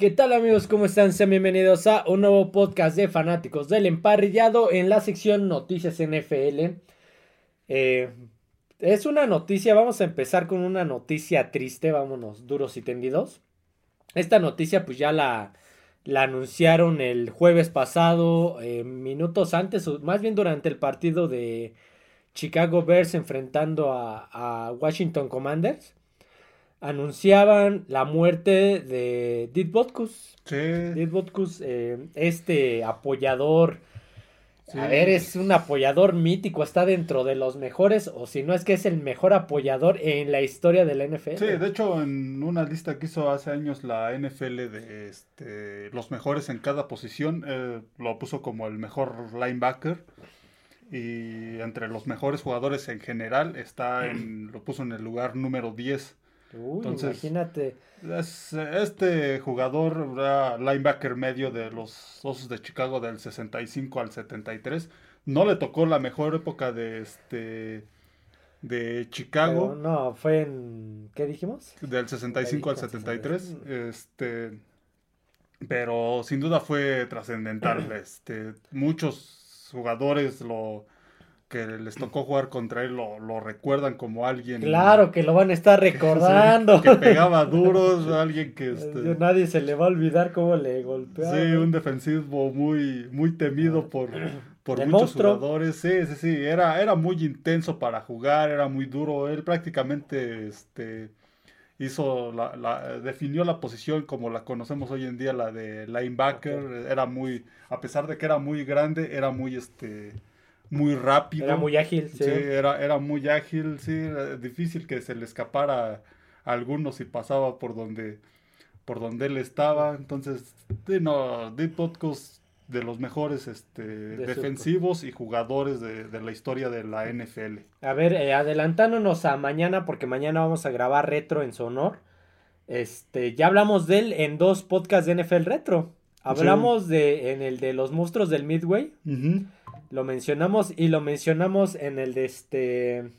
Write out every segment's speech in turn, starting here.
¿Qué tal amigos? ¿Cómo están? Sean bienvenidos a un nuevo podcast de fanáticos del emparrillado en la sección Noticias NFL. Eh, es una noticia, vamos a empezar con una noticia triste, vámonos, duros y tendidos. Esta noticia pues ya la, anunciaron el jueves pasado, eh, minutos antes, o más bien durante el partido de Chicago Bears enfrentando a Washington Commanders anunciaban la muerte de Dit Botkus. Sí. Dit Botkus, eh, este apoyador. A ver, es un apoyador mítico, está dentro de los mejores, o si no es que es el mejor apoyador en la historia de la NFL. Sí, de hecho, en una lista que hizo hace años la NFL de este, los mejores en cada posición, eh, lo puso como el mejor linebacker. Y entre los mejores jugadores en general, está en, lo puso en el lugar número 10. Uy, imagínate. este jugador era linebacker medio de los Osos de Chicago del 65 al 73. No le tocó la mejor época de este de Chicago. no, fue en ¿qué dijimos? Del 65 al 73. Este pero sin duda fue trascendental. este muchos jugadores lo que les tocó jugar contra él lo, recuerdan como alguien. Claro, que lo van a estar recordando. que pegaba duros, alguien que. Este, nadie se le va a olvidar cómo le golpeaba. Sí, un defensivo muy, muy temido por, por muchos jugadores. Sí, sí, sí. Era, era muy intenso para jugar, era muy duro. Él prácticamente este, hizo la, la, definió la posición como la conocemos hoy en día, la de linebacker. Era muy. A pesar de que era muy grande, era muy este muy rápido. Era muy ágil, sí. era, era muy ágil, sí, difícil que se le escapara a algunos y pasaba por donde, por donde él estaba. Entonces, no, Deep Podcast de los mejores este, defensivos y jugadores de, la historia de la NFL. A ver, eh, adelantándonos a mañana, porque mañana vamos a grabar retro en su honor. Este, ya hablamos de él en dos podcasts de NFL retro. Hablamos de en el de los monstruos del Midway. Lo mencionamos y lo mencionamos en el de este.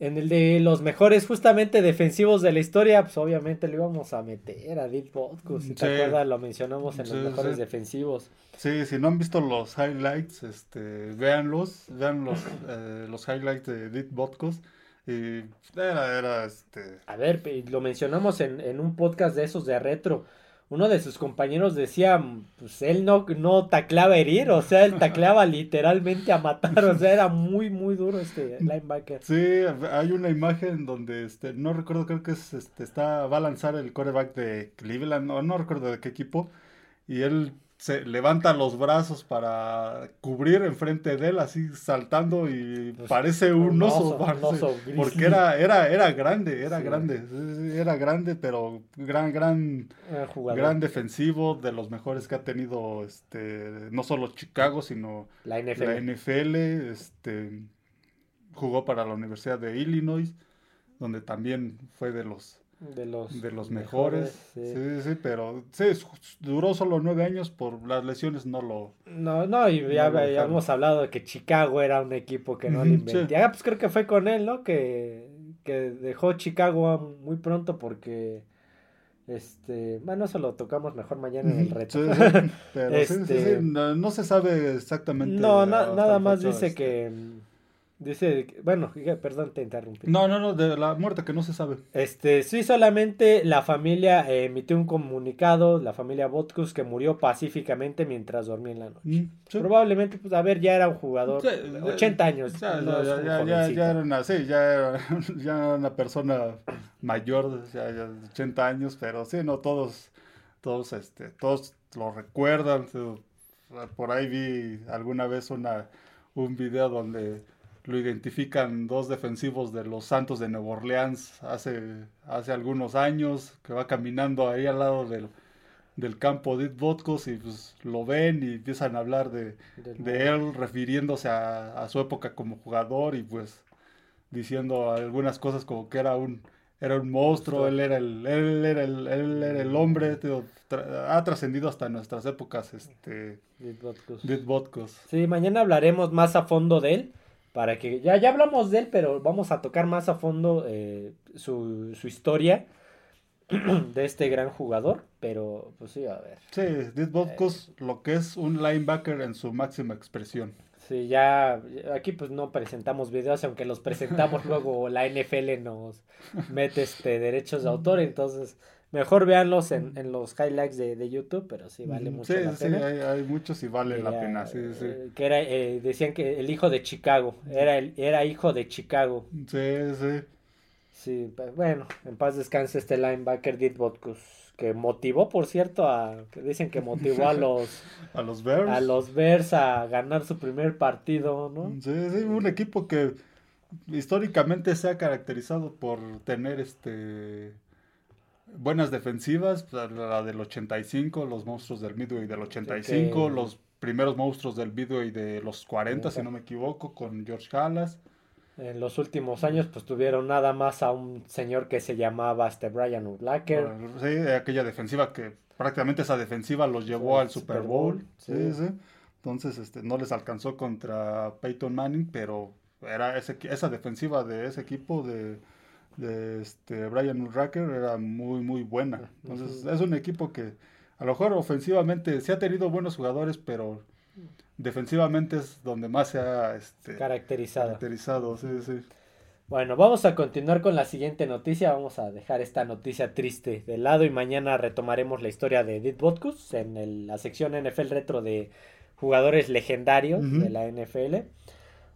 En el de los mejores, justamente defensivos de la historia, pues obviamente lo íbamos a meter a Deep Botkus. Si te acuerdas, lo mencionamos en los mejores defensivos. Sí, si no han visto los highlights, este, véanlos, vean los, eh, los highlights de Deep Botkus. Y era, era este. A ver, lo mencionamos en, en un podcast de esos de retro uno de sus compañeros decía, pues él no, no tacleaba a herir, o sea, él tacleaba literalmente a matar, o sea, era muy, muy duro este linebacker. Sí, hay una imagen donde, este, no recuerdo, creo que es, este, está, va a lanzar el quarterback de Cleveland, no, no recuerdo de qué equipo, y él se levanta los brazos para cubrir enfrente de él, así saltando y pues, parece un, oso, porque era, era, era grande, era grande, era grande, pero gran, gran, gran defensivo, de los mejores que ha tenido, este, no solo Chicago, sino la NFL, la NFL este, jugó para la Universidad de Illinois, donde también fue de los de los, de los mejores. sí. sí. pero sí, duró solo nueve años por las lesiones, no lo. No, no, y ya, hemos hablado de que Chicago era un equipo que no le inventía. Ah, pues creo que fue con él, ¿no? Que, que dejó Chicago muy pronto porque. Este, bueno, eso lo tocamos mejor mañana en el reto. pero este, no, se sabe exactamente. No, nada más dice que Dice, bueno, perdón, te interrumpí. No, no, no, de la muerte que no se sabe. Este, sí, solamente la familia eh, emitió un comunicado, la familia Botkus, que murió pacíficamente mientras dormía en la noche. Mm, Probablemente, pues, a ver, ya era un jugador, 80 años. Ya, ya, ya, era una, sí, ya era, ya una persona mayor, ya, ya 80 años, pero sí, no, todos, todos, este, todos lo recuerdan. Por ahí vi alguna vez una, un video donde lo identifican dos defensivos de los Santos de Nueva Orleans hace, hace algunos años, que va caminando ahí al lado del, del campo de Vodkos y pues lo ven y empiezan a hablar de, de él, refiriéndose a, su época como jugador y pues diciendo algunas cosas como que era un era un monstruo, él era el, él era el, él era el hombre, ha trascendido hasta nuestras épocas, este, Vodkos. Sí, mañana hablaremos más a fondo de él para que ya, ya hablamos de él, pero vamos a tocar más a fondo eh, su, su, historia. de este gran jugador, pero pues sí, a ver. Sí, Dit lo que es un linebacker en su máxima expresión. Sí, ya aquí pues no presentamos videos, aunque los presentamos luego la NFL nos mete este derechos de autor, entonces mejor véanlos en, en los highlights de, de, YouTube, pero sí vale mucho la pena. Sí, hay, hay, muchos y vale la pena, sí, sí. Eh, que era, eh, decían que el hijo de Chicago, era, el, era hijo de Chicago. Sí, sí. Sí, bueno, en paz descanse este linebacker Dit Botkus, que motivó, por cierto, a que dicen que motivó a los a los Bears a los Bears a ganar su primer partido, ¿no? Sí, sí, un equipo que históricamente se ha caracterizado por tener este buenas defensivas, pues, la del 85, los monstruos del Midway del 85, los primeros monstruos del Midway de los 40, si no me equivoco, con George Halas en los últimos años pues tuvieron nada más a un señor que se llamaba este Brian Urlacher. Sí, aquella defensiva que prácticamente esa defensiva los llevó al Super Bowl. Sí. sí, Entonces este, no les alcanzó contra Peyton Manning, pero era ese, esa defensiva de ese equipo de, de este Brian Urlacher era muy, muy buena. Entonces es un equipo que a lo mejor ofensivamente sí ha tenido buenos jugadores, pero defensivamente es donde más se ha este, caracterizado. caracterizado sí, sí. Bueno, vamos a continuar con la siguiente noticia. Vamos a dejar esta noticia triste de lado y mañana retomaremos la historia de Edith Botkus en la sección NFL Retro de jugadores legendarios de la NFL.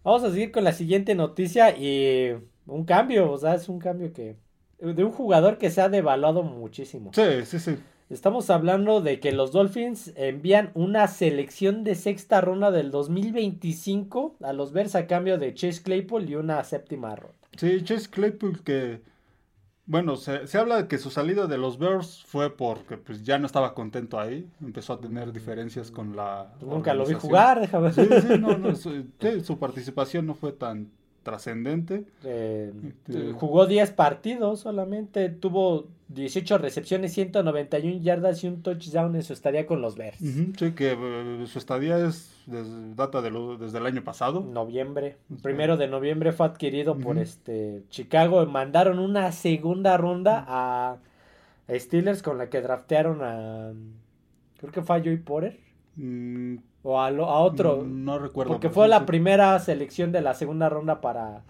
Vamos a seguir con la siguiente noticia y un cambio, o sea, es un cambio que de un jugador que se ha devaluado muchísimo. Sí, sí, sí. Estamos hablando de que los Dolphins envían una selección de sexta ronda del 2025 a los Bears a cambio de Chase Claypool y una séptima ronda. Sí, Chase Claypool que, bueno, se, habla de que su salida de los Bears fue porque pues ya no estaba contento ahí, empezó a tener diferencias con la... Nunca lo vi jugar, déjame Sí, sí, no, no, su participación no fue tan trascendente. Eh, este, jugó 10 partidos solamente, tuvo 18 recepciones, 191 yardas y un touchdown en su estadía con los Bears. sí, que eh, su estadía es data de desde el año pasado. Noviembre. Primero de noviembre fue adquirido por este Chicago. Mandaron una segunda ronda a Steelers con la que draftearon a... Creo que fue a Joey Porter. Mm, o a, a otro. No recuerdo. Porque fue la primera selección de la segunda ronda para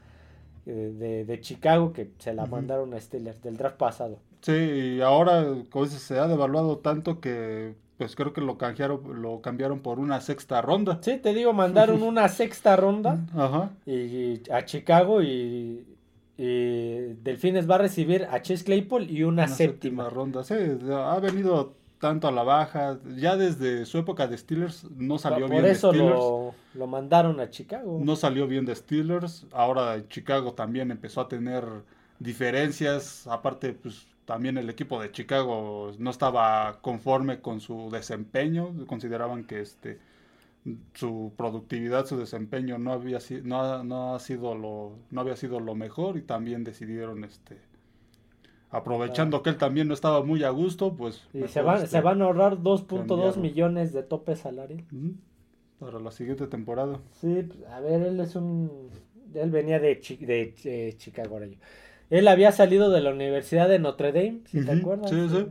eh, de, Chicago que se la mandaron a Steelers del draft pasado. Sí, y ahora como se ha devaluado tanto que pues creo que lo cambiaron, lo cambiaron por una sexta ronda. Sí, te digo, mandaron una sexta ronda Ajá. Y, a Chicago y, y Delfines va a recibir a Chase Claypool y una, séptima. ronda. Sí, ha venido tanto a la baja. Ya desde su época de Steelers no salió bien de Steelers. Lo, lo mandaron a Chicago. No salió bien de Steelers. Ahora Chicago también empezó a tener diferencias. Aparte, pues también el equipo de Chicago no estaba conforme con su desempeño. Consideraban que este su productividad, su desempeño no había no, no ha sido lo no había sido lo mejor y también decidieron este aprovechando que él también no estaba muy a gusto, pues... Y se, van, se van a ahorrar 2.2 millones de tope salarial. Para la siguiente temporada. Sí, pues, a ver, él es un... Él venía de, de, Chicago, ahora Él había salido de la Universidad de Notre Dame, si te acuerdas. Sí, sí.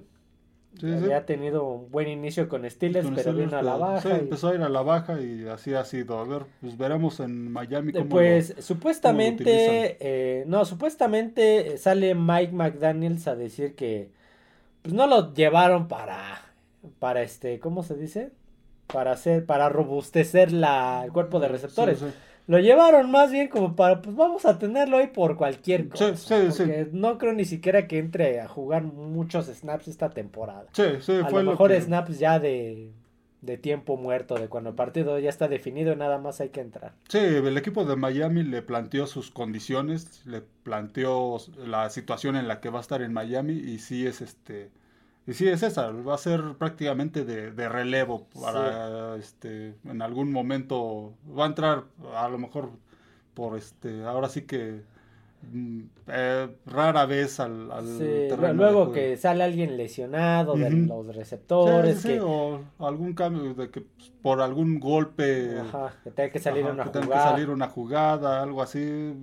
Sí, había tenido un buen inicio con Steelers, pero vino a la baja. Sí, empezó a ir a la baja y así ha sido. A ver, pues veremos en Miami cómo Pues supuestamente, eh, no, supuestamente sale Mike McDaniels a decir que pues no lo llevaron para, para este, ¿cómo se dice? Para hacer, para robustecer la, el cuerpo de receptores. Sí, lo llevaron más bien como para, pues vamos a tenerlo ahí por cualquier cosa. Sí, sí, porque no creo ni siquiera que entre a jugar muchos snaps esta temporada. Sí, sí, a lo mejor snaps ya de, de tiempo muerto, de cuando el partido ya está definido, nada más hay que entrar. Sí, el equipo de Miami le planteó sus condiciones, le planteó la situación en la que va a estar en Miami y sí es este y sí, es esa, va a ser prácticamente de, de relevo para este en algún momento va a entrar a lo mejor por este ahora sí que eh, rara vez al, al sí, luego que sale alguien lesionado de los receptores sí, o algún cambio de que pues, por algún golpe ajá, que tenga que salir una que jugada que salir una jugada algo así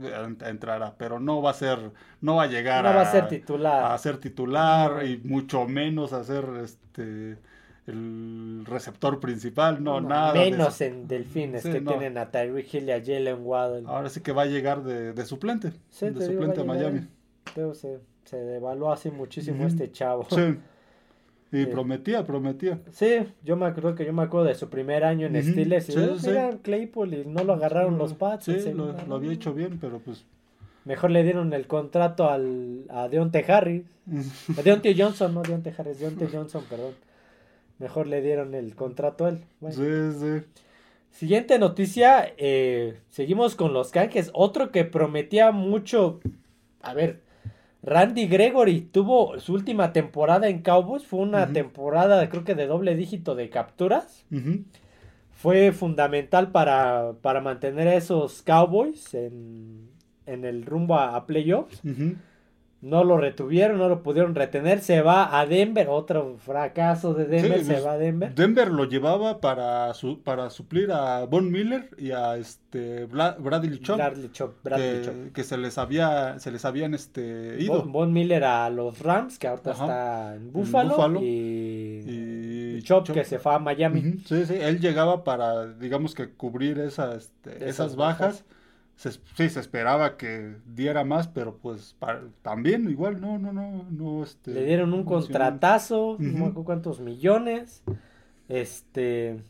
entrará pero no va a ser no va a llegar no a, va a ser titular. a ser titular y mucho menos a ser este el receptor principal, no, nada. Menos en Delfines, que tienen a Tyreek Hill y a Jalen Waddle. Ahora sí que va a llegar de, suplente, de suplente a, Miami. Pero se, se devaluó así muchísimo este chavo. Sí. Y prometía, prometía. Sí, yo me acuerdo que yo me acuerdo de su primer año en Steelers. Y sí, Claypool y no lo agarraron los Pats. Sí, lo, había hecho bien, pero pues... Mejor le dieron el contrato al, a Deontay Harris. a Deontay Johnson, no Deontay Harris, Deontay Johnson, perdón. Mejor le dieron el contrato a él. Sí, sí. Siguiente noticia, eh, seguimos con los canjes. Otro que prometía mucho, a ver, Randy Gregory tuvo su última temporada en Cowboys, fue una temporada creo que de doble dígito de capturas. Fue fundamental para, para, mantener a esos Cowboys en, en el rumbo a, playoffs no lo retuvieron, no lo pudieron retener, se va a Denver, otro fracaso de Denver, se va a Denver. Denver lo llevaba para su, para suplir a Von Miller y a este Bradley Chop, que, se les había se les habían este ido. Von, Miller a los Rams, que ahorita está en Buffalo, y, Chop, que se fue a Miami. Sí, sí, él llegaba para digamos que cubrir esa, este, esas, bajas sí, se esperaba que diera más, pero pues también igual, no, no, no, no, este... Le dieron un contratazo, no me cuántos millones, este...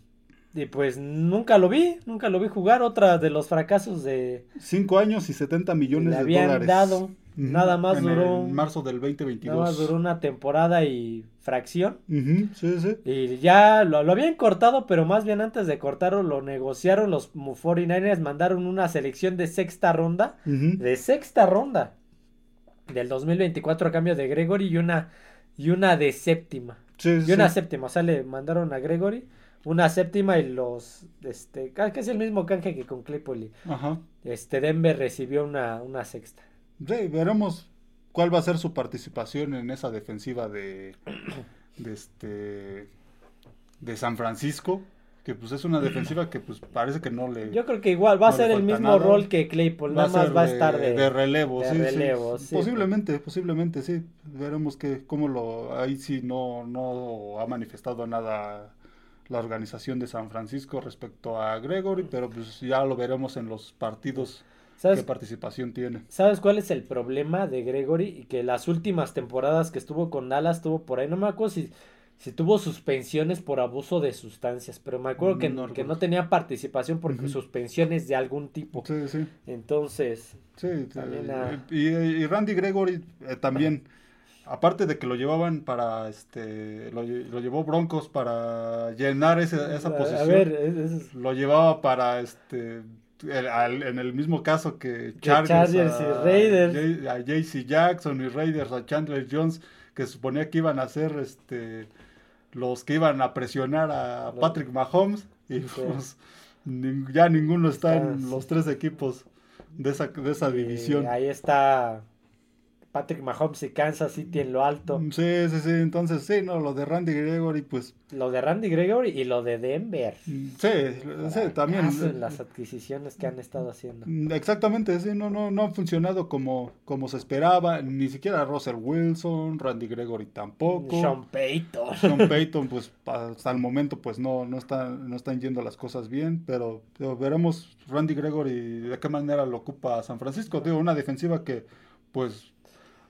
Y pues nunca lo vi, nunca lo vi jugar, otra de los fracasos de... Cinco años y 70 millones de habían dado, nada más duró... En marzo del 2022. Nada más duró una temporada y fracción. sí, sí. Y ya lo, habían cortado, pero más bien antes de cortarlo lo negociaron. Los 49ers mandaron una selección de sexta ronda. De sexta ronda. Del 2024 a cambio de Gregory y una, y una de séptima. Sí, y una séptima. O sea, le mandaron a Gregory una séptima y los. Este, que es el mismo canje que con Claypool. Ajá. Este, Denver recibió una, una sexta. Sí, veremos cuál va a ser su participación en esa defensiva de, de este de San Francisco que pues es una defensiva que pues parece que no le yo creo que igual va a ser el mismo rol que Claypool nada más va a estar de, de relevo, de relevo sí, posiblemente posiblemente sí. Veremos que cómo lo ahí sí no no ha manifestado nada la organización de San Francisco respecto a Gregory pero pues ya lo veremos en los partidos ¿Qué participación tiene? ¿Sabes cuál es el problema de Gregory? Que las últimas temporadas que estuvo con Dallas tuvo por ahí, no me acuerdo si, si tuvo suspensiones por abuso de sustancias, pero me acuerdo que, no, que no tenía participación por suspensiones de algún tipo. Sí, sí. Entonces, sí, y, Randy Gregory eh, también, aparte de que lo llevaban para, este, lo, llevó Broncos para llenar esa, esa posición. A ver, lo llevaba para, este en el mismo caso que Chargers, y Raiders. A, JC Jackson y Raiders, a Chandler Jones, que suponía que iban a ser este los que iban a presionar a Patrick Mahomes. Y pues, ya ninguno está en los tres equipos de esa, de esa división. Ahí está Patrick Mahomes y Kansas City en lo alto. Mm, sí, sí, sí. Entonces, sí, no, lo de Randy Gregory, pues. Lo de Randy Gregory y lo de Denver. Mm, sí, sí, también. Las adquisiciones que han estado haciendo. Mm, exactamente, sí, no, no, no ha funcionado como, como se esperaba. Ni siquiera Russell Wilson, Randy Gregory tampoco. Sean Payton. Sean Payton, pues hasta el momento, pues no, no, está, no están yendo las cosas bien. Pero, pero veremos Randy Gregory de qué manera lo ocupa San Francisco. Digo, una defensiva que, pues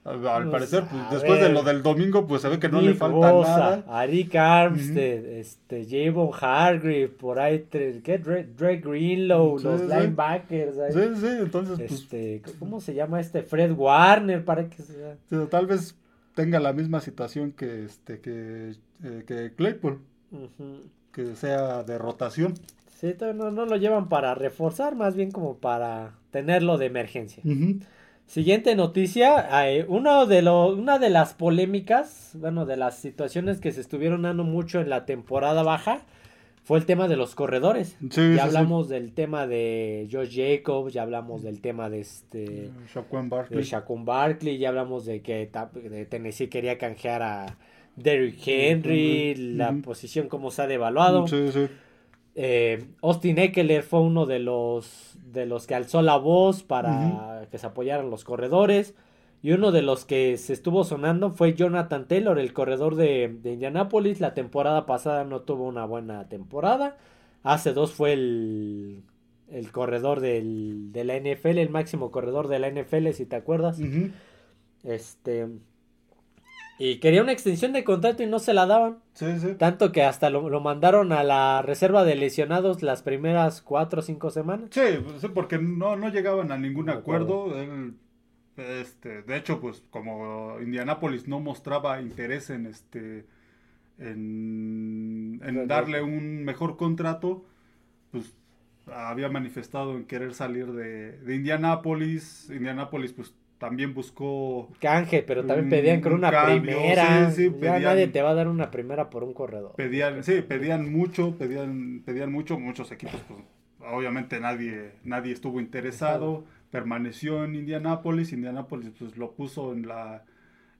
al pues, parecer, pues, después de lo del domingo, pues se ve que no le falta nada. Arik Armstead, este, Javon Hargrave, por ahí, ¿qué? Dre, Greenlow, los linebackers. Sí, sí, entonces. Pues, este, ¿Cómo se llama este? Fred Warner, para que sea. tal vez tenga la misma situación que, este, que, eh, que Claypool. Que sea de rotación. Sí, no, no lo llevan para reforzar, más bien como para tenerlo de emergencia. Siguiente noticia, uno de lo, una de las polémicas, bueno, de las situaciones que se estuvieron dando mucho en la temporada baja, fue el tema de los corredores. ya hablamos del tema de Josh Jacobs, ya hablamos del tema de este Shaquan Barkley. De Barkley, ya hablamos de que Tennessee quería canjear a Derrick Henry, la posición como se ha devaluado. Eh, Austin Eckler fue uno de los de los que alzó la voz para que se apoyaran los corredores. Y uno de los que se estuvo sonando fue Jonathan Taylor, el corredor de, de Indianapolis. La temporada pasada no tuvo una buena temporada. Hace dos fue el, el corredor del, de la NFL, el máximo corredor de la NFL, si te acuerdas. Este. Y quería una extensión de contrato y no se la daban. Sí, sí. Tanto que hasta lo, lo, mandaron a la reserva de lesionados las primeras cuatro o cinco semanas. Sí, pues, porque no, no llegaban a ningún acuerdo. Él este, de hecho, pues como Indianapolis no mostraba interés en este en, darle un mejor contrato, pues había manifestado en querer salir de, de Indianapolis. Indianapolis pues también buscó canje, pero también pedían con una primera. ya nadie te va a dar una primera por un corredor. Pedían, sí, pedían mucho, pedían, pedían mucho, muchos equipos, pues obviamente nadie, nadie estuvo interesado permaneció en Indianápolis, Indianápolis pues lo puso en la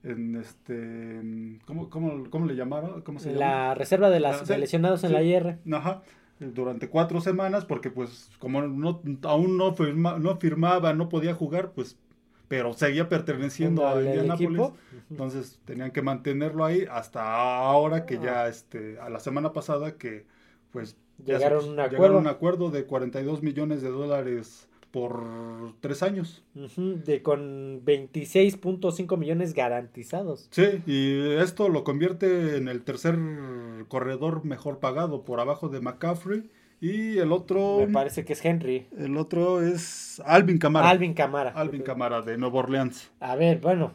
en este ¿cómo, cómo, cómo le llamaron? ¿Cómo se la reserva de las lesionados en la IR. Ajá. Durante cuatro semanas, porque pues como no, aún no, no firmaba, no podía jugar, pues pero seguía perteneciendo a Indianápolis. Entonces tenían que mantenerlo ahí hasta ahora que ya, este, a la semana pasada que pues llegaron, un acuerdo. llegaron un acuerdo de 42 millones de dólares por tres años. de con 26.5 millones garantizados. Sí, y esto lo convierte en el tercer corredor mejor pagado por abajo de McCaffrey. Y el otro. Me parece que es Henry. El otro es Alvin Camara. Alvin Camara. Alvin Camara de Nueva Orleans. A ver, bueno.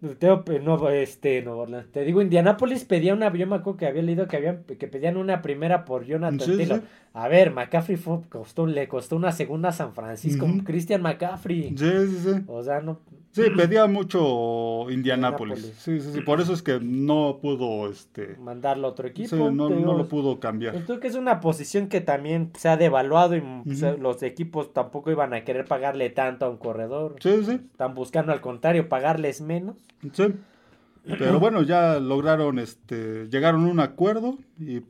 no, este, Te digo, Indianapolis pedía una. Yo me acuerdo que había leído que habían que pedían una primera por Jonathan Taylor. A ver, McCaffrey fue, costó, le costó una segunda a San Francisco. Christian McCaffrey. Sí, sí, sí. O sea, no. Sí, pedía mucho Indianapolis. Sí, sí, sí. Por eso es que no pudo este mandarlo a otro equipo. Sí, no, lo pudo cambiar. Creo que es una posición que también se ha devaluado y los equipos tampoco iban a querer pagarle tanto a un corredor. Sí, sí. Están buscando al contrario pagarles menos. Sí. Pero bueno, ya lograron este llegaron a un acuerdo y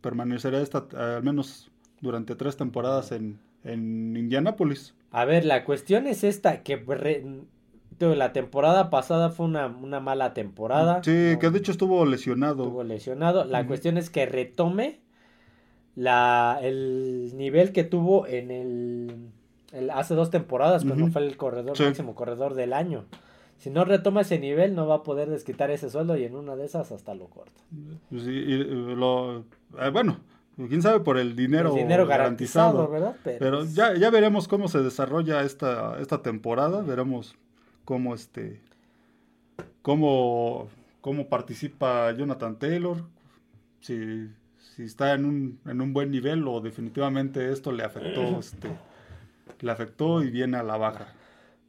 permanecerá esta, al menos durante tres temporadas en, en Indianápolis. A ver, la cuestión es esta, que la temporada pasada fue una, mala temporada. Sí, que de hecho estuvo lesionado. Estuvo lesionado. La cuestión es que retome la, el nivel que tuvo en el, hace dos temporadas, cuando fue el corredor, máximo corredor del año. Si no retoma ese nivel, no va a poder desquitar ese sueldo y en una de esas hasta lo corta. Pues lo, eh, bueno, quién sabe por el dinero, dinero garantizado, ¿verdad? Pero, ya, ya veremos cómo se desarrolla esta, esta temporada, veremos cómo este cómo, cómo participa Jonathan Taylor, si, si está en un, en un buen nivel o definitivamente esto le afectó, este, le afectó y viene a la baja.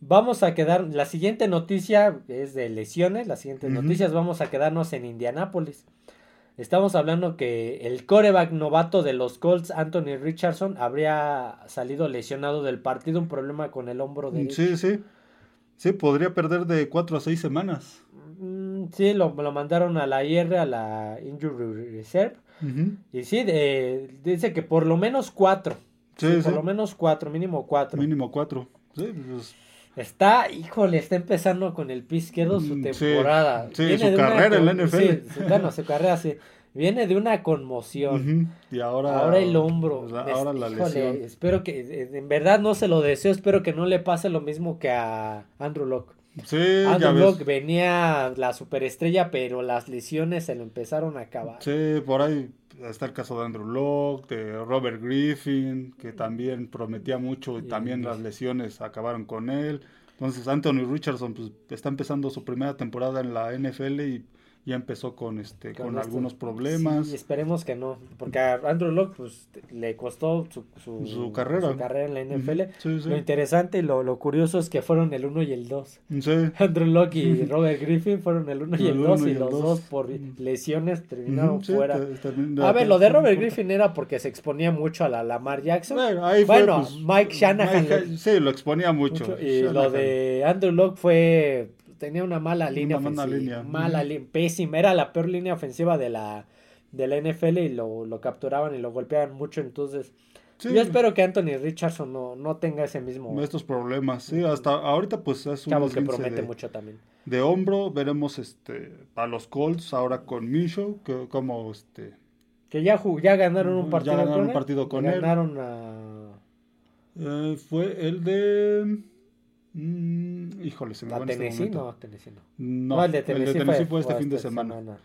Vamos a quedar, la siguiente noticia es de lesiones, las siguientes noticias vamos a quedarnos en Indianápolis. Estamos hablando que el coreback novato de los Colts, Anthony Richardson, habría salido lesionado del partido, un problema con el hombro derecho. Sí, sí. Sí, podría perder de cuatro a seis semanas. Mm, sí, lo, lo, mandaron a la IR, a la Injury Reserve. Y sí, dice que por lo menos cuatro. Sí, por lo menos cuatro, mínimo cuatro. Mínimo cuatro. Sí, pues Está, híjole, está empezando con el pie izquierdo su mm, temporada. Sí, su carrera en la NFL. bueno, su carrera sí. Viene de una conmoción. Y ahora. Ahora el hombro. ahora la lesión. Espero que, eh, en verdad no se lo deseo, espero que no le pase lo mismo que a Andrew Locke. Sí, Andrew Locke venía la superestrella, pero las lesiones se lo empezaron a acabar. Sí, por ahí está el caso de Andrew Locke, de Robert Griffin, que también prometía mucho y también las lesiones acabaron con él. Entonces Anthony Richardson pues, está empezando su primera temporada en la NFL y, ya empezó con este con, algunos problemas. Sí, esperemos que no, porque a Andrew Locke pues le costó su, su, carrera. carrera en la NFL. Lo interesante y lo, lo, curioso es que fueron el 1 y el 2. Andrew Locke y Robert Griffin fueron el 1 y el 2 y, los dos por lesiones terminaron fuera. a ver, lo de Robert Griffin era porque se exponía mucho a la Lamar Jackson. Bueno, pues, Mike Shanahan. sí, lo exponía mucho. y lo de Andrew Locke fue tenía una mala línea ofensiva. Línea. Mala, pésima. Era la peor línea ofensiva de la, de la NFL y lo, lo capturaban y lo golpeaban mucho. Entonces, yo espero que Anthony Richardson no, no tenga ese mismo. Estos problemas, sí. Hasta ahorita, pues es un. que promete mucho también. De hombro, veremos este a los Colts ahora con Minshew, que como este. Que ya, ya ganaron un partido ya ganaron un partido con él. Ganaron a. Eh, fue el de. Mm, híjole, se me va este Tennessee, no, Tennessee no. No, el de Tennessee, fue, este fin de semana.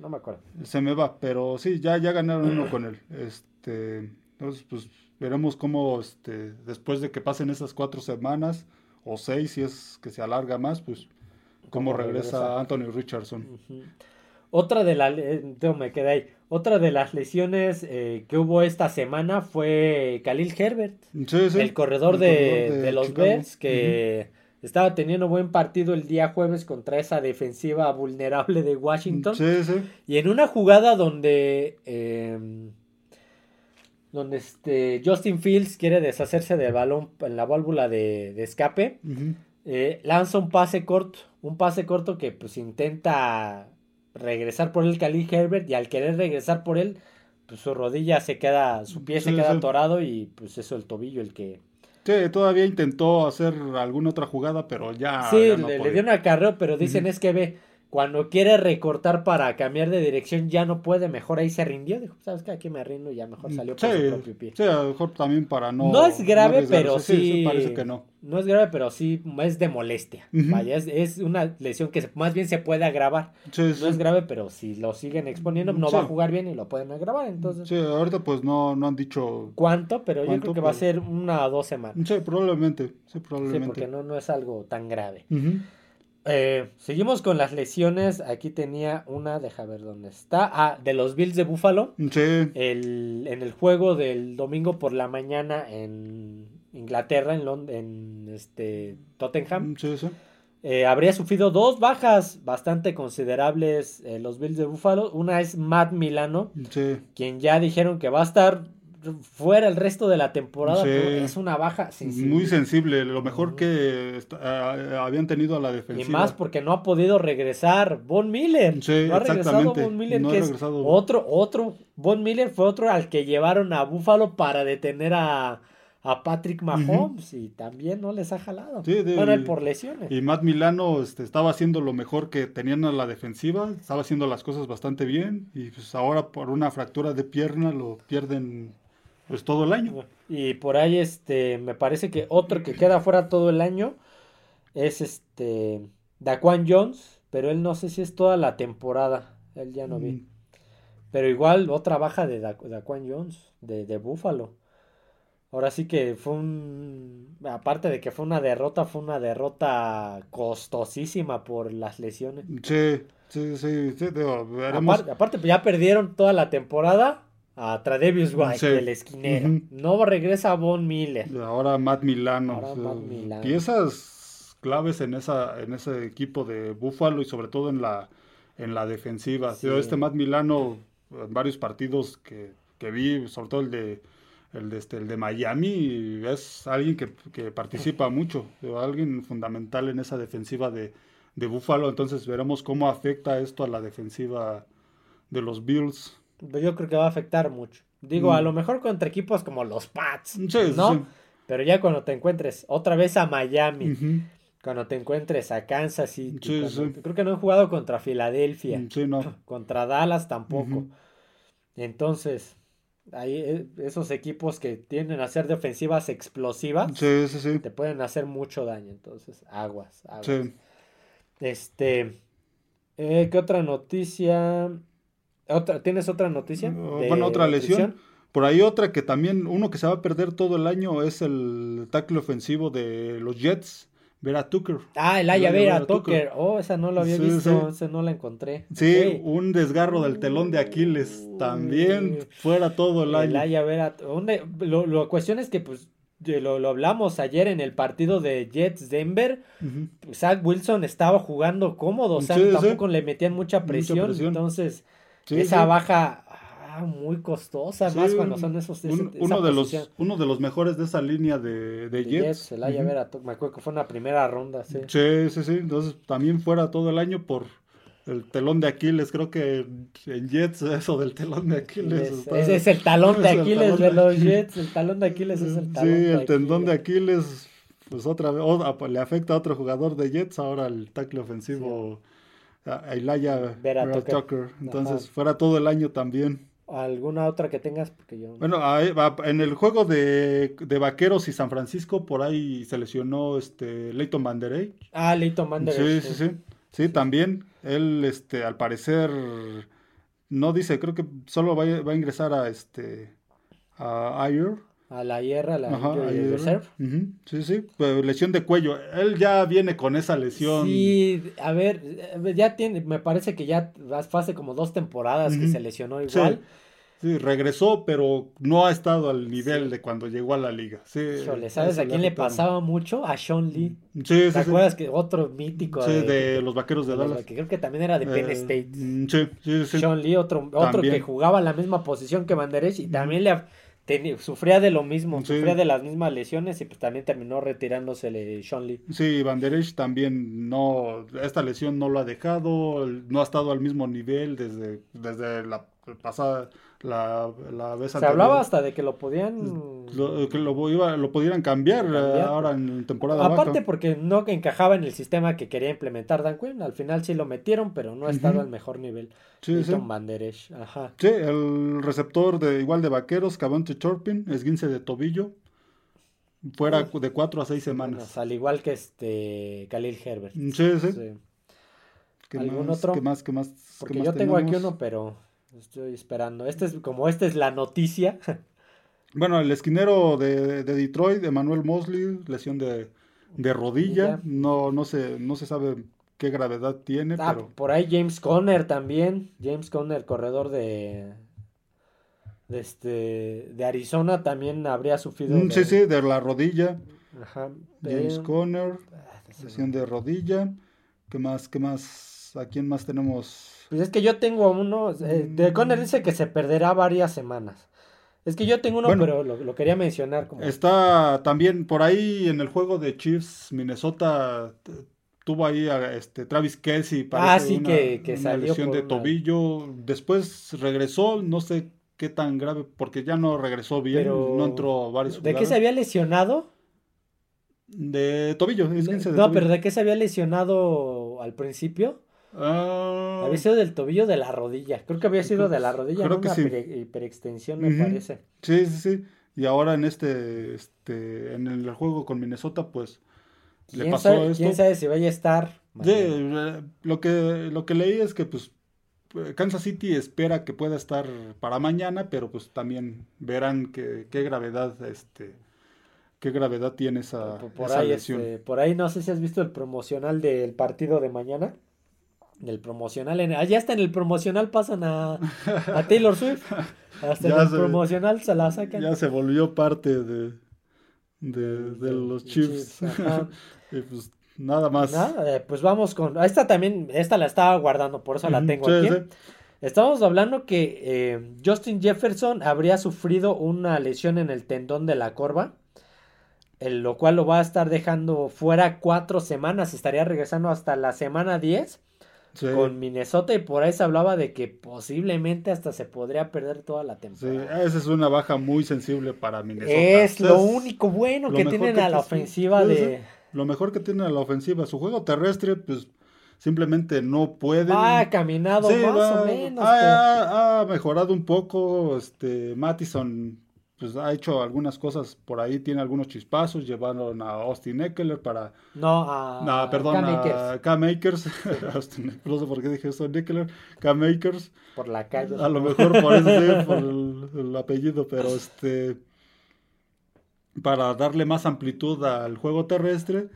No me acuerdo. Se me va, pero sí, ya, ya ganaron uno con él. Este, entonces, pues veremos cómo este, después de que pasen esas cuatro semanas, o seis, si es que se alarga más, pues cómo, regresa, Anthony Richardson. Otra de las, eh, me quedé ahí. Otra de las lesiones eh, que hubo esta semana fue Khalil Herbert, el corredor, de, los Bears, que estaba teniendo buen partido el día jueves contra esa defensiva vulnerable de Washington. Y en una jugada donde, em, donde este Justin Fields quiere deshacerse del balón en la válvula de, escape, eh, lanza un pase corto, un pase corto que pues intenta regresar por él Khalil Herbert y al querer regresar por él, pues su rodilla se queda, su pie se queda atorado y pues eso el tobillo el que... Sí, todavía intentó hacer alguna otra jugada, pero ya... Sí, le, le, dio un acarreo, pero dicen es que ve, cuando quiere recortar para cambiar de dirección ya no puede, mejor ahí se rindió. Dijo, ¿sabes qué? Aquí me rindo y ya mejor salió por su propio pie. Sí, a lo mejor también para no. No es grave, pero sí, parece que no. No es grave, pero sí es de molestia. Vaya, es, una lesión que más bien se puede agravar. no es grave, pero si lo siguen exponiendo, no va a jugar bien y lo pueden agravar. Entonces. Sí, ahorita pues no, no han dicho. ¿Cuánto? Pero yo creo que va a ser una o dos semanas. Sí, probablemente. Sí, probablemente. Sí, porque no, no es algo tan grave. Eh, seguimos con las lesiones. Aquí tenía una, deja ver dónde está. Ah, de los Bills de Buffalo. Sí. El, en el juego del domingo por la mañana en Inglaterra, en, en este, Tottenham. Sí, sí. Eh, habría sufrido dos bajas bastante considerables eh, los Bills de Buffalo. Una es Matt Milano, quien ya dijeron que va a estar fuera el resto de la temporada. Es una baja sensible. Muy sensible, lo mejor que habían tenido a la defensiva. Y más porque no ha podido regresar Von Miller. no ha regresado Von Miller, que es otro, otro. Von Miller fue otro al que llevaron a Buffalo para detener a, a Patrick Mahomes y también no les ha jalado. Sí, por lesiones. Y Matt Milano este, estaba haciendo lo mejor que tenían a la defensiva, estaba haciendo las cosas bastante bien y pues ahora por una fractura de pierna lo pierden pues todo el año. Y por ahí, este, me parece que otro que queda fuera todo el año es este, Daquan Jones, pero él no sé si es toda la temporada, él ya no vi. Mm. Pero igual otra baja de Daquan Jones, de, de Buffalo. Ahora sí que fue un. Aparte de que fue una derrota, fue una derrota costosísima por las lesiones. Sí, sí, sí. sí aparte, aparte, ya perdieron toda la temporada a Tradevius White, el esquinero. No regresa Von Miller. Ahora Matt Milano. Piezas claves en esa en ese equipo de Buffalo y sobre todo en la en la defensiva. Este Matt Milano en varios partidos que, que, vi, sobre todo el de el de, este, el de Miami, es alguien que, que participa mucho, alguien fundamental en esa defensiva de, de Buffalo. Entonces veremos cómo afecta esto a la defensiva de los Bills yo creo que va a afectar mucho. Digo, a mm. lo mejor contra equipos como los Pats, ¿no? Pero ya cuando te encuentres otra vez a Miami, cuando te encuentres a Kansas City, creo que no he jugado contra Filadelfia, mm, no. contra Dallas tampoco. Entonces, ahí eh, esos equipos que tienden a ser de ofensivas explosivas, te pueden hacer mucho daño. Entonces, aguas, aguas. Este, eh, ¿qué otra noticia? ¿Tienes otra noticia? bueno, otra lesión. Por ahí otra que también, uno que se va a perder todo el año es el tackle ofensivo de los Jets, Vera Tucker. Ah, Elaya Vera, Tucker. Oh, esa no lo había visto, esa no la encontré. Sí, un desgarro del telón de Aquiles. También fuera todo el año. Elaya Vera. Lo, lo cuestión es que, pues, lo, lo, hablamos ayer en el partido de Jets Denver. Zach Wilson estaba jugando cómodo, o sea, tampoco le metían mucha presión. Entonces, esa baja Ah, muy costosa, más cuando son esos. uno, de los, uno de los mejores de esa línea de, de, Jets. me acuerdo que fue una primera ronda, sí. Sí, sí, sí. Entonces también fuera todo el año por el telón de Aquiles. Creo que en Jets eso del telón de Aquiles. es el talón de Aquiles de los Jets. El talón de Aquiles es el talón. Sí, el tendón de Aquiles. Pues otra vez, le afecta a otro jugador de Jets, ahora el tackle ofensivo a Elijah Tucker. Entonces, fuera todo el año también. ¿Alguna otra que tengas? Porque yo... Bueno, en el juego de, Vaqueros y San Francisco, por ahí se lesionó este Leighton Manderey. Ah, Leighton Manderey. Sí, sí, sí. Sí, también. Él, este, al parecer, no dice, creo que solo va, va a ingresar a este a Ayer a la hierra, la reserve. Sí, sí, lesión de cuello. Él ya viene con esa lesión. Sí, a ver, ya tiene, me parece que ya hace como dos temporadas que se lesionó igual. Sí. regresó, pero no ha estado al nivel de cuando llegó a la liga. Sí, ¿sabes a quién le pasaba mucho? A Sean Lee. Sí, ¿Te acuerdas que otro mítico? Sí, de, los vaqueros de, Dallas. Que creo que también era de Penn eh, State. Mm, sí, sí, sí. Sean Lee, otro, otro que jugaba en la misma posición que Banderech y también le sufría de lo mismo, sufría de las mismas lesiones y pues también terminó retirándose Sean Lee. Sí, Van también no, esta lesión no lo ha dejado, no ha estado al mismo nivel desde, desde la pasada, la, la vez Se hablaba hasta de que lo podían... que lo, iba, lo pudieran cambiar, eh, ahora en temporada Aparte porque no encajaba en el sistema que quería implementar Dan Quinn, al final sí lo metieron, pero no ha estado al mejor nivel. Sí, sí. Ajá. Sí, el receptor de igual de Vaqueros, Cabonte Chorpin, esguince de tobillo, fuera de cuatro a seis semanas. al igual que este Khalil Herbert. Sí, sí. ¿Algún otro? ¿Qué más? ¿Qué más? Porque yo tengo aquí uno, pero Estoy esperando. Este es como esta es la noticia. Bueno, el esquinero de, de Detroit, Emmanuel Mosley, lesión de, rodilla. No, no se, no se sabe qué gravedad tiene. Ah, pero... por ahí James Conner también. James Conner, corredor de, de este de Arizona, también habría sufrido. Mm, sí, sí, de la rodilla. Ajá. James Conner, ah, lesión de rodilla. ¿Qué más? ¿Qué más? ¿A quién más tenemos? Pues es que yo tengo uno. Eh, de Conner dice que se perderá varias semanas. Es que yo tengo uno, pero lo, quería mencionar. Como... Está también por ahí en el juego de Chiefs, Minnesota tuvo ahí a este Travis Kelsey para ah, sí, que, que salió lesión de tobillo. Después regresó, no sé qué tan grave, porque ya no regresó bien, no entró varios ¿De qué se había lesionado? De tobillo, No, pero ¿de qué se había lesionado al principio? Ah. Había sido del tobillo de la rodilla. Creo que había sido de la rodilla, creo que una hiperextensión, me parece. Sí, sí, sí. Y ahora en este, este, en el juego con Minnesota, pues le pasó esto. ¿Quién sabe si vaya a estar? Eh, lo que, lo que leí es que pues Kansas City espera que pueda estar para mañana, pero pues también verán que, qué gravedad, este, qué gravedad tiene esa, por, ahí, lesión. Este, por ahí no sé si has visto el promocional del partido de mañana del promocional. En, allá está en el promocional pasan a, a Taylor Swift. Hasta en el promocional se la sacan. Ya se volvió parte de, de, los Chiefs. pues nada más. Nada, eh, pues vamos con. Esta también, esta la estaba guardando, por eso la tengo aquí. Estamos hablando que eh, Justin Jefferson habría sufrido una lesión en el tendón de la corva, el, lo cual lo va a estar dejando fuera cuatro semanas. Estaría regresando hasta la semana 10 con Minnesota y por ahí se hablaba de que posiblemente hasta se podría perder toda la temporada. Sí, esa es una baja muy sensible para Minnesota. Es lo único bueno que tienen a la ofensiva de... Lo mejor que tienen a la ofensiva, su juego terrestre, pues simplemente no pueden. Ha caminado más o menos. Ha, mejorado un poco, este, Mattison pues ha hecho algunas cosas por ahí, tiene algunos chispazos, llevaron a Austin Eckler para... No, a... perdón, a K-Makers. no sé por qué dije eso, Eckler, K-Makers. Por la calle. A lo mejor por eso, por el, apellido, pero este... Para darle más amplitud al juego terrestre,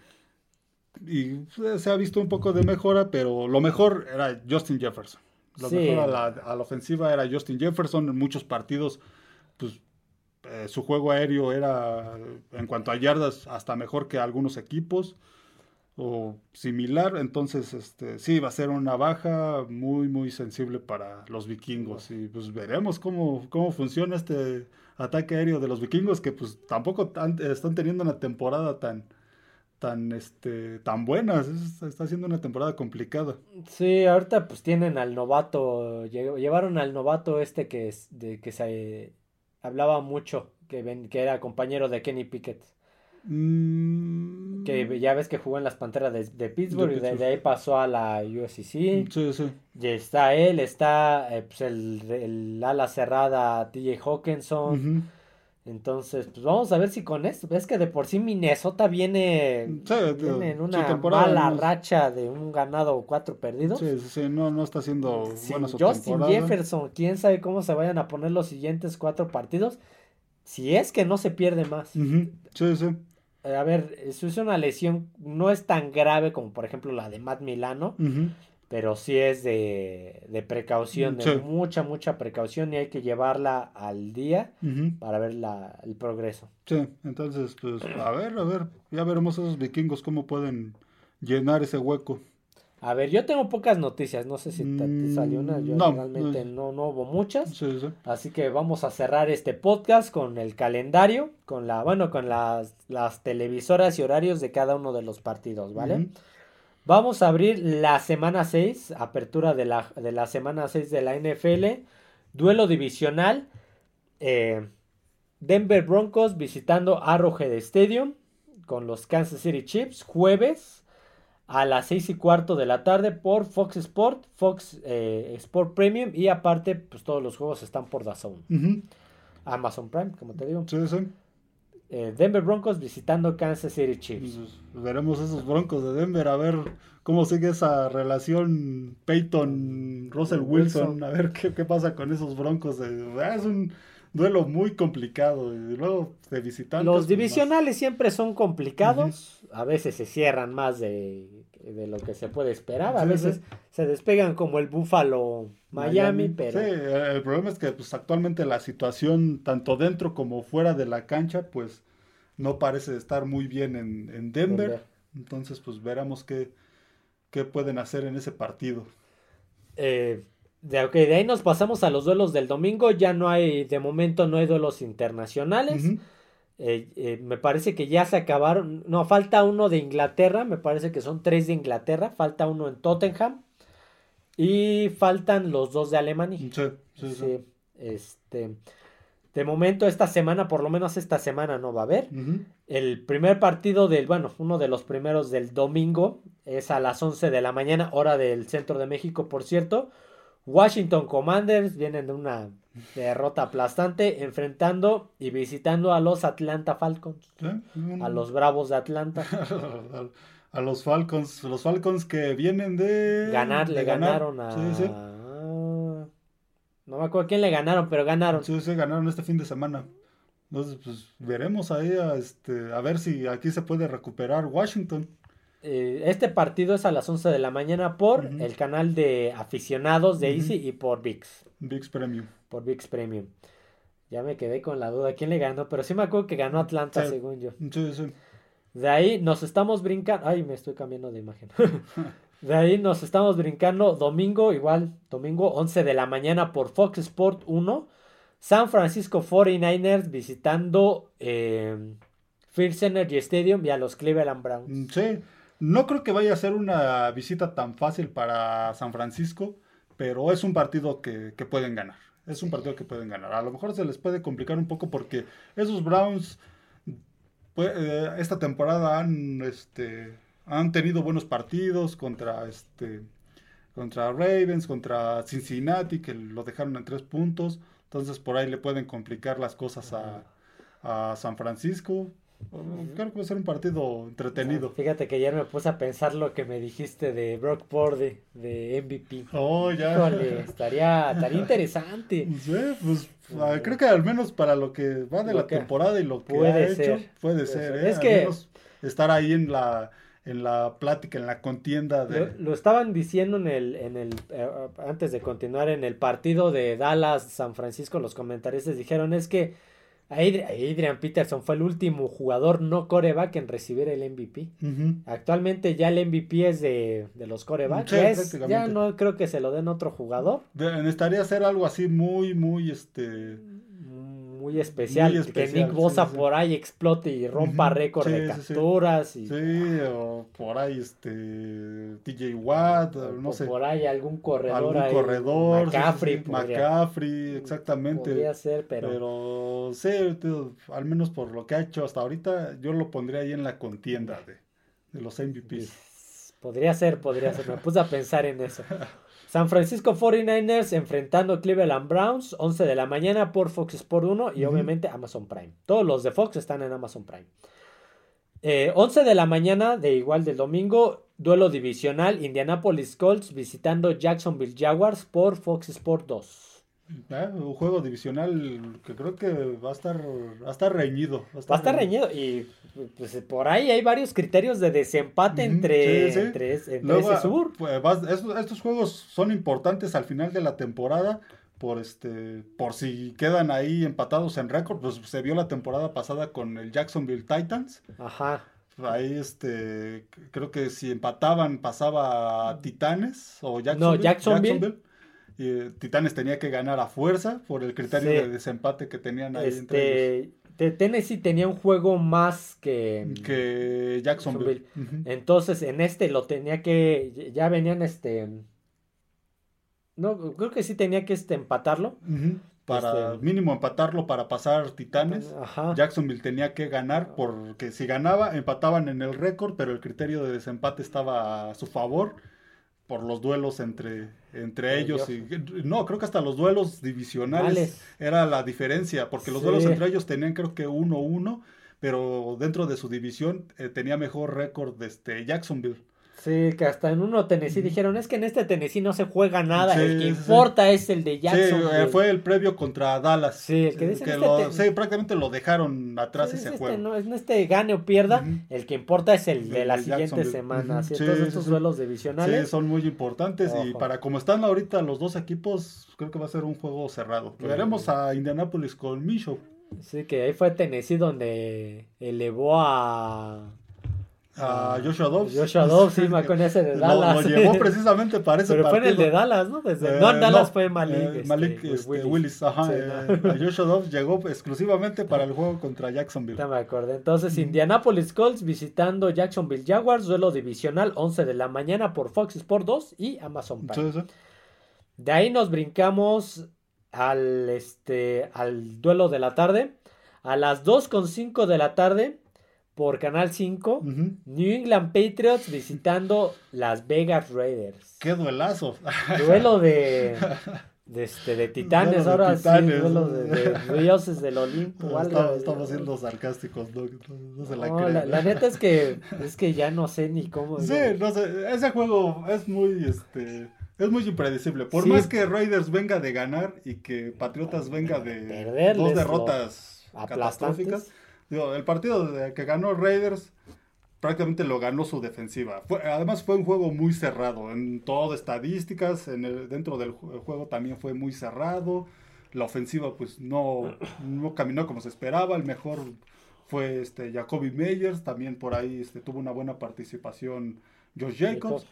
y se ha visto un poco de mejora, pero lo mejor era Justin Jefferson. Lo mejor a la, a la, ofensiva era Justin Jefferson. En muchos partidos, pues eh, su juego aéreo era, en cuanto a yardas, hasta mejor que algunos equipos o similar. Entonces, este, sí, va a ser una baja muy, muy sensible para los vikingos. Y pues veremos cómo, cómo funciona este ataque aéreo de los vikingos, que pues tampoco están teniendo una temporada tan tan este tan buena está siendo una temporada complicada sí ahorita pues tienen al novato llevaron al novato este que es de que se hablaba mucho que ven, que era compañero de Kenny Pickett Mm. Que ya ves que jugó en las Panteras de, Pittsburgh, y de, ahí pasó a la USC. Sí, sí. Y está él, está eh, pues el, ala cerrada TJ Hawkinson. Entonces, pues vamos a ver si con esto. Ves que de por sí Minnesota viene, en una mala racha de un ganado o cuatro perdidos. Sí, sí, no, no está haciendo Justin Jefferson, quién sabe cómo se vayan a poner los siguientes cuatro partidos. Si es que no se pierde más. Sí, sí. Eh, a ver, eso es una lesión, no es tan grave como por ejemplo la de Matt Milano, pero sí es de, precaución, de mucha, mucha precaución y hay que llevarla al día para ver la, el progreso. Sí, entonces, pues, a ver, a ver, ya veremos esos vikingos cómo pueden llenar ese hueco. A ver, yo tengo pocas noticias, no sé si te, salió una, yo no, realmente no, no, hubo muchas. Así que vamos a cerrar este podcast con el calendario, con la, bueno, con las, las televisoras y horarios de cada uno de los partidos, ¿vale? Vamos a abrir la semana 6, apertura de la, de la semana 6 de la NFL, duelo divisional, eh, Denver Broncos visitando Arrowhead Stadium con los Kansas City Chiefs, jueves a las 6 y cuarto de la tarde por Fox Sport, Fox eh, Sport Premium y aparte pues todos los juegos están por DAZN. Amazon Prime, como te digo. Sí, sí. Eh, Denver Broncos visitando Kansas City Chiefs. Pues, veremos esos Broncos de Denver, a ver cómo sigue esa relación Peyton-Russell Wilson, a ver qué, pasa con esos Broncos. es un duelo muy complicado. Y luego de visitantes. Los pues, divisionales siempre son complicados. A veces se cierran más de, lo que se puede esperar. A veces se despegan como el Buffalo Miami, pero. Sí, el problema es que pues, actualmente la situación, tanto dentro como fuera de la cancha, pues no parece estar muy bien en, Denver. Entonces, pues veremos qué, qué pueden hacer en ese partido. Eh, de, de ahí nos pasamos a los duelos del domingo. Ya no hay, de momento no hay duelos internacionales. Eh, eh, me parece que ya se acabaron. No, falta uno de Inglaterra. Me parece que son tres de Inglaterra. Falta uno en Tottenham. Y faltan los dos de Alemania. Sí, sí, sí. Este. De momento, esta semana, por lo menos esta semana, no va a haber. El primer partido del, bueno, uno de los primeros del domingo es a las 11 de la mañana, hora del centro de México, por cierto. Washington Commanders vienen de una derrota aplastante, enfrentando y visitando a los Atlanta Falcons. A los Bravos de Atlanta. a los Falcons, los Falcons que vienen de ganar, le ganaron a no me acuerdo quién le ganaron, pero ganaron. Sí, sí, ganaron este fin de semana. Entonces, pues veremos ahí a, este, a ver si aquí se puede recuperar Washington. Eh, este partido es a las 11 de la mañana por el canal de aficionados de Easy y por VIX. VIX Premium. Por VIX Premium. Ya me quedé con la duda quién le ganó, pero sí me acuerdo que ganó Atlanta, según yo. Sí, sí. De ahí nos estamos brincando. Ay, me estoy cambiando de imagen. de ahí nos estamos brincando domingo, igual, domingo 11 de la mañana por Fox Sport 1. San Francisco 49ers visitando eh, First Energy Stadium y a los Cleveland Browns. Sí, no creo que vaya a ser una visita tan fácil para San Francisco, pero es un partido que, pueden ganar. Es un partido que pueden ganar. A lo mejor se les puede complicar un poco porque esos Browns pues, eh, esta temporada han, este, han tenido buenos partidos contra, este, contra Ravens, contra Cincinnati, que lo dejaron en tres puntos. Entonces por ahí le pueden complicar las cosas a, a San Francisco. Creo que va a ser un partido entretenido. Fíjate que ayer me puse a pensar lo que me dijiste de Brock Purdy, de MVP. Oh, ya. estaría, estaría interesante. Sí, pues ah, creo que al menos para lo que va de la temporada y lo que puede ha ser, hecho, puede, ser. ¿eh? Es que estar ahí en la en la plática, en la contienda de... Lo, estaban diciendo en el, en el eh, antes de continuar, en el partido de Dallas, San Francisco, los comentaristas dijeron es que Adrian Peterson fue el último jugador no coreback en recibir el MVP. Actualmente ya el MVP es de, los corebacks. ya, no creo que se lo den otro jugador. necesitaría ser algo así muy, muy este muy especial, que Nick Bosa por ahí explote y rompa récord de capturas. Sí, y... o por ahí este TJ Watt, no sé. Por ahí algún corredor. Algún corredor. McCaffrey. McCaffrey, exactamente. Podría ser, pero. Pero sí, al menos por lo que ha hecho hasta ahorita, yo lo pondría ahí en la contienda de, de los MVPs. Podría ser, podría ser. Me puse a pensar en eso. San Francisco 49ers enfrentando Cleveland Browns, 11 de la mañana por Fox Sport 1 y obviamente Amazon Prime. Todos los de Fox están en Amazon Prime. 11 eh, de la mañana de igual del domingo, duelo divisional Indianapolis Colts visitando Jacksonville Jaguars por Fox Sport 2. Ah, un juego divisional que creo que va a estar, va a estar reñido. Va a estar, reñido. y pues, por ahí hay varios criterios de desempate entre, entre, ese sur. Pues, estos, juegos son importantes al final de la temporada por este por si quedan ahí empatados en récord, pues se vio la temporada pasada con el Jacksonville Titans. Ajá. Ahí este creo que si empataban pasaba a Titanes o Jacksonville. No, Jacksonville y Titanes tenía que ganar a fuerza por el criterio de desempate que tenían ahí entre ellos. Tennessee tenía un juego más que, que Jacksonville. Entonces, en este lo tenía que. Ya venían este. No, creo que sí tenía que este, empatarlo. Para este, mínimo empatarlo para pasar Titanes. Jacksonville tenía que ganar porque si ganaba, empataban en el récord, pero el criterio de desempate estaba a su favor por los duelos entre, entre ellos. Y, no, creo que hasta los duelos divisionales era la diferencia, porque los duelos entre ellos tenían creo que 1-1, pero dentro de su división eh, tenía mejor récord este, Jacksonville. Sí, que hasta en uno Tennessee dijeron, es que en este Tennessee no se juega nada, el que importa es el de Jackson. Sí, eh, fue el previo contra Dallas. Sí, el que dice este sí, prácticamente lo dejaron atrás ese este, juego. No, en este gane o pierda, el que importa es el de la siguiente semana. sí, Entonces estos duelos divisionales. Sí, son muy importantes y para como están ahorita los dos equipos, creo que va a ser un juego cerrado. Veremos a Indianapolis con Micho. Sí, que ahí fue Tennessee donde elevó a a Joshua Dobbs. Joshua Dobbs, sí, me ese de Dallas. Lo, llevó precisamente para ese Pero fue en el de Dallas, ¿no? Desde, no, en Dallas fue Malik. Eh, este, Malik este, Willis. ajá. Eh, Joshua Dobbs llegó exclusivamente para el juego contra Jacksonville. Ya me acordé. Entonces, Indianapolis Colts visitando Jacksonville Jaguars, duelo divisional, 11 de la mañana por Fox Sports 2 y Amazon Prime. De ahí nos brincamos al, este, al duelo de la tarde. A las 2.5 de la tarde por Canal 5, New England Patriots visitando Las Vegas Raiders. ¡Qué duelazo! Duelo de, de, este, de titanes, ahora sí, duelo de, de, dioses del Olimpo. estamos, siendo sarcásticos, no, no se la no, la, neta es que, es que ya no sé ni cómo. Sí, no sé, ese juego es muy, este... Es muy impredecible. Por más que Raiders venga de ganar y que Patriotas venga de dos derrotas catastróficas, el partido que ganó Raiders prácticamente lo ganó su defensiva. además fue un juego muy cerrado, en todo estadísticas, en el, dentro del juego también fue muy cerrado. La ofensiva pues no, no caminó como se esperaba, el mejor fue este Jacoby Meyers, también por ahí este, tuvo una buena participación Josh Jacobs.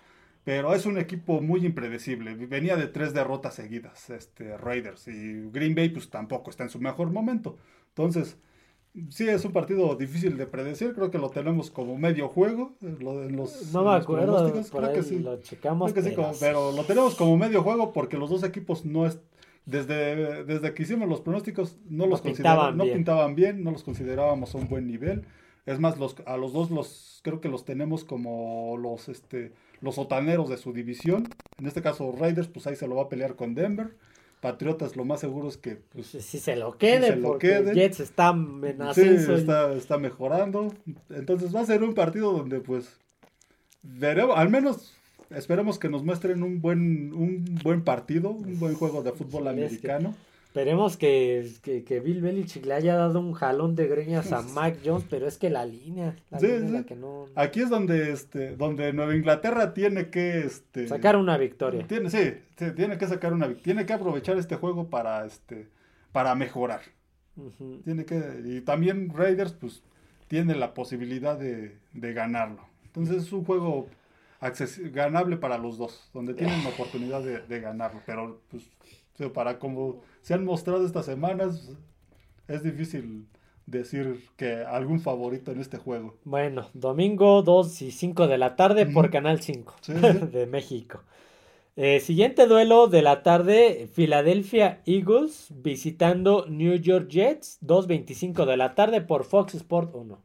Pero es un equipo muy impredecible. Venía de tres derrotas seguidas, este, Raiders. Y Green Bay, pues tampoco está en su mejor momento. Entonces, Sí, es un partido difícil de predecir. Creo que lo tenemos como medio juego. Eh, los, no me acuerdo. creo que sí. Lo checamos. pero... lo tenemos como medio juego porque los dos equipos no es. Desde, desde que hicimos los pronósticos no los pintaban no pintaban bien, no los considerábamos a un buen nivel. Es más, los, a los dos los creo que los tenemos como los este los sotaneros de su división. En este caso Raiders, pues ahí se lo va a pelear con Denver. Patriotas lo más seguro es que pues, si se lo quede, porque Jets está amenazando. está, está mejorando. Entonces va a ser un partido donde pues veremos, al menos esperemos que nos muestren un buen, un buen partido, un buen juego de fútbol americano. Esperemos que, que, Bill Belichick le haya dado un jalón de greñas a Mike Jones, pero es que la línea, la línea que no... Aquí es donde este, donde Nueva Inglaterra tiene que este, sacar una victoria. Tiene, sí, tiene que sacar una tiene que aprovechar este juego para este para mejorar. Tiene que y también Raiders pues tiene la posibilidad de, de ganarlo. Entonces es un juego ganable para los dos, donde tienen la oportunidad de, de ganarlo, pero pues para como se han mostrado estas semanas, es difícil decir que algún favorito en este juego. Bueno, domingo 2 y 5 de la tarde por Canal 5 de México. Eh, siguiente duelo de la tarde, Philadelphia Eagles visitando New York Jets, 2.25 de la tarde por Fox Sport 1.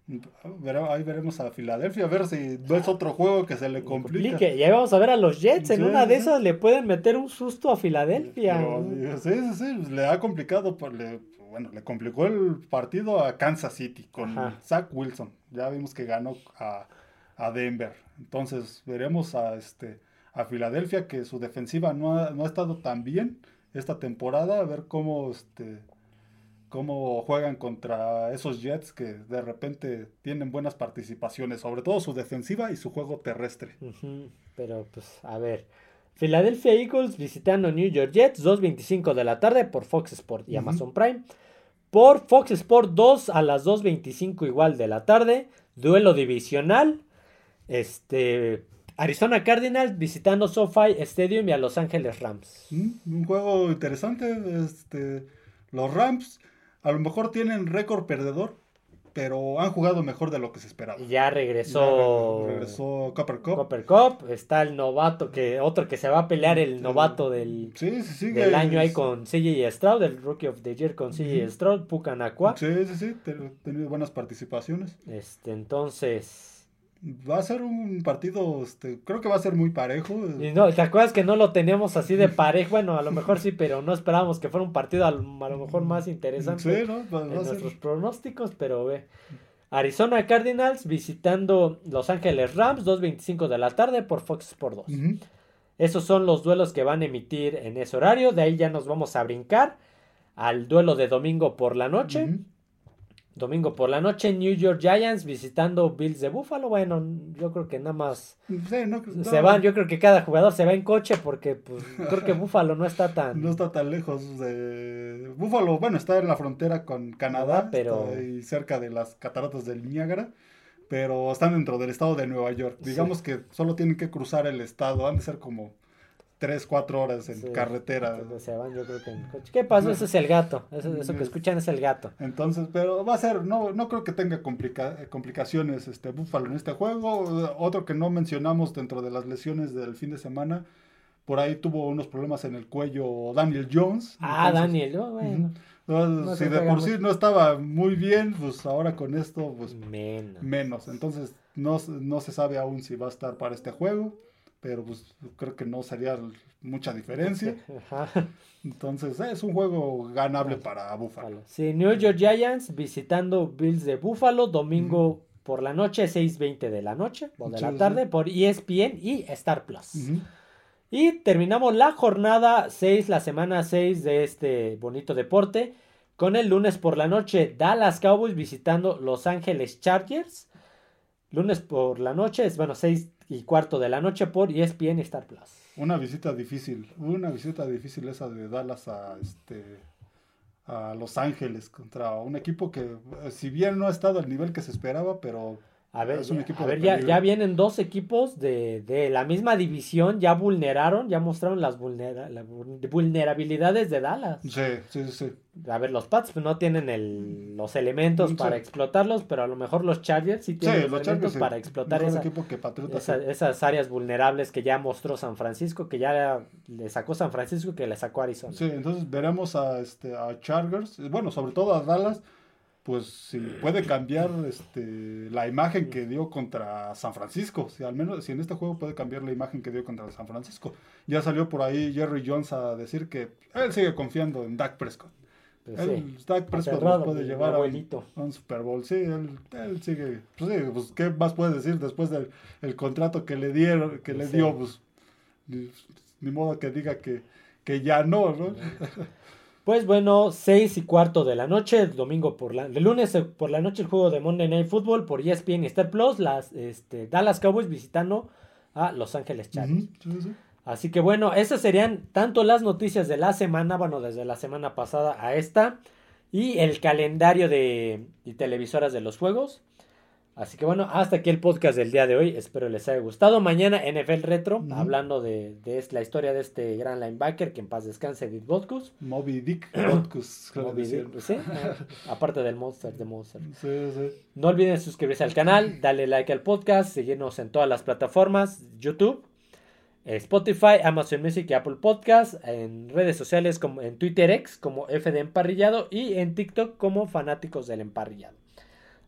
Ahí veremos a Filadelfia, a ver si no es otro juego que se le complique. Y ahí vamos a ver a los Jets, en una de esas le pueden meter un susto a Filadelfia. sí, sí, sí, le ha complicado, le, bueno, le complicó el partido a Kansas City con Zach Wilson. Ya vimos que ganó a, a Denver. Entonces veremos a este a Filadelfia, que su defensiva no ha, no ha estado tan bien esta temporada, a ver cómo, este, cómo juegan contra esos Jets que de repente tienen buenas participaciones, sobre todo su defensiva y su juego terrestre. Pero pues a ver, Philadelphia Eagles visitando New York Jets, 2.25 de la tarde por Fox Sport y Amazon Prime. Por Fox Sport 2 a las 2.25 igual de la tarde, duelo divisional. Este, Arizona Cardinals visitando SoFi Stadium y a Los Ángeles Rams. Mm, un juego interesante. Este, los Rams a lo mejor tienen récord perdedor, pero han jugado mejor de lo que se esperaba. Ya regresó. regresó Copper Cup. Copper Cup. Está el novato, que otro que se va a pelear el novato del, del año ahí con CJ Stroud, el Rookie of the Year con CJ Stroud, Pucanacua. Sí, sí, sí. Ha tenido buenas participaciones. Este, entonces va a ser un partido, este, creo que va a ser muy parejo. Y no, ¿te acuerdas que no lo teníamos así de parejo? Bueno, a lo mejor sí, pero no esperábamos que fuera un partido a, lo mejor más interesante sí, ¿no? en nuestros pronósticos, pero ve. Arizona Cardinals visitando Los Ángeles Rams, 2.25 de la tarde por Fox Sports 2. Esos son los duelos que van a emitir en ese horario. De ahí ya nos vamos a brincar al duelo de domingo por la noche. Domingo por la noche, New York Giants visitando Bills de Buffalo. Bueno, yo creo que nada más se van. Yo creo que cada jugador se va en coche porque pues, creo que Buffalo no está tan. No está tan lejos de. Buffalo, bueno, está en la frontera con Canadá, pero. y cerca de las cataratas del Niágara. Pero están dentro del estado de Nueva York. Digamos que solo tienen que cruzar el estado. Han de ser como 3, 4 horas en carretera. Se van, yo creo que en coche. ¿Qué pasó? Ese es el gato. Eso, eso que escuchan es el gato. Entonces, pero va a ser, no, no creo que tenga complicaciones este Búfalo en este juego. Otro que no mencionamos dentro de las lesiones del fin de semana. Por ahí tuvo unos problemas en el cuello Daniel Jones. Ah, Daniel, bueno. si de por sí no estaba muy bien, pues ahora con esto, pues menos. menos. Entonces, no, no se sabe aún si va a estar para este juego pero pues creo que no sería mucha diferencia. Entonces es un juego ganable para Buffalo. Sí, New York Giants visitando Bills de Buffalo domingo por la noche, 6.20 de la noche o de la tarde por ESPN y Star Plus. Y terminamos la jornada 6, la semana 6 de este bonito deporte con el lunes por la noche Dallas Cowboys visitando Los Ángeles Chargers. Lunes por la noche es, bueno, 6 y cuarto de la noche por ESPN y Star Plus. Una visita difícil, una visita difícil esa de Dallas a este a Los Ángeles contra un equipo que si bien no ha estado al nivel que se esperaba, pero a ver, ya, ya, vienen dos equipos de, de, la misma división, ya vulneraron, ya mostraron las vulnerabilidades de Dallas. Sí, sí, sí. A ver, los Pats no tienen el, los elementos para explotarlos, pero a lo mejor los Chargers sí tienen los, elementos para explotar esas áreas vulnerables que ya mostró San Francisco, que ya le sacó San Francisco, que le sacó Arizona. Sí, entonces veremos a, este, a Chargers, bueno, sobre todo a Dallas pues si puede cambiar este, la imagen que dio contra San Francisco. Si al menos si en este juego puede cambiar la imagen que dio contra San Francisco. Ya salió por ahí Jerry Jones a decir que él sigue confiando en Dak Prescott. Pues Dak Prescott puede llevar a un, Super Bowl. Sí, él, sigue. Pues sí, pues, ¿qué más puede decir después del el contrato que le dieron, que le dio? Pues ni, modo que diga que, que ya no, ¿no? Pues bueno, 6 y cuarto de la noche, el domingo por la, el lunes por la noche el juego de Monday Night Football por ESPN y Star Plus, las este, Dallas Cowboys visitando a Los Ángeles Chargers. Así que bueno, esas serían tanto las noticias de la semana, bueno, desde la semana pasada a esta, y el calendario de, televisoras de los juegos. Así que bueno, hasta aquí el podcast del día de hoy. Espero les haya gustado. Mañana NFL Retro, hablando de, la historia de este gran linebacker, que en paz descanse, Dick Botkus. Moby Dick Botkus. ¿sí? Aparte del Monster de Monster. No olviden suscribirse al canal, darle like al podcast, seguirnos en todas las plataformas, YouTube, Spotify, Amazon Music y Apple Podcast, en redes sociales como en Twitter X como FD Emparrillado y en TikTok como Fanáticos del Emparrillado.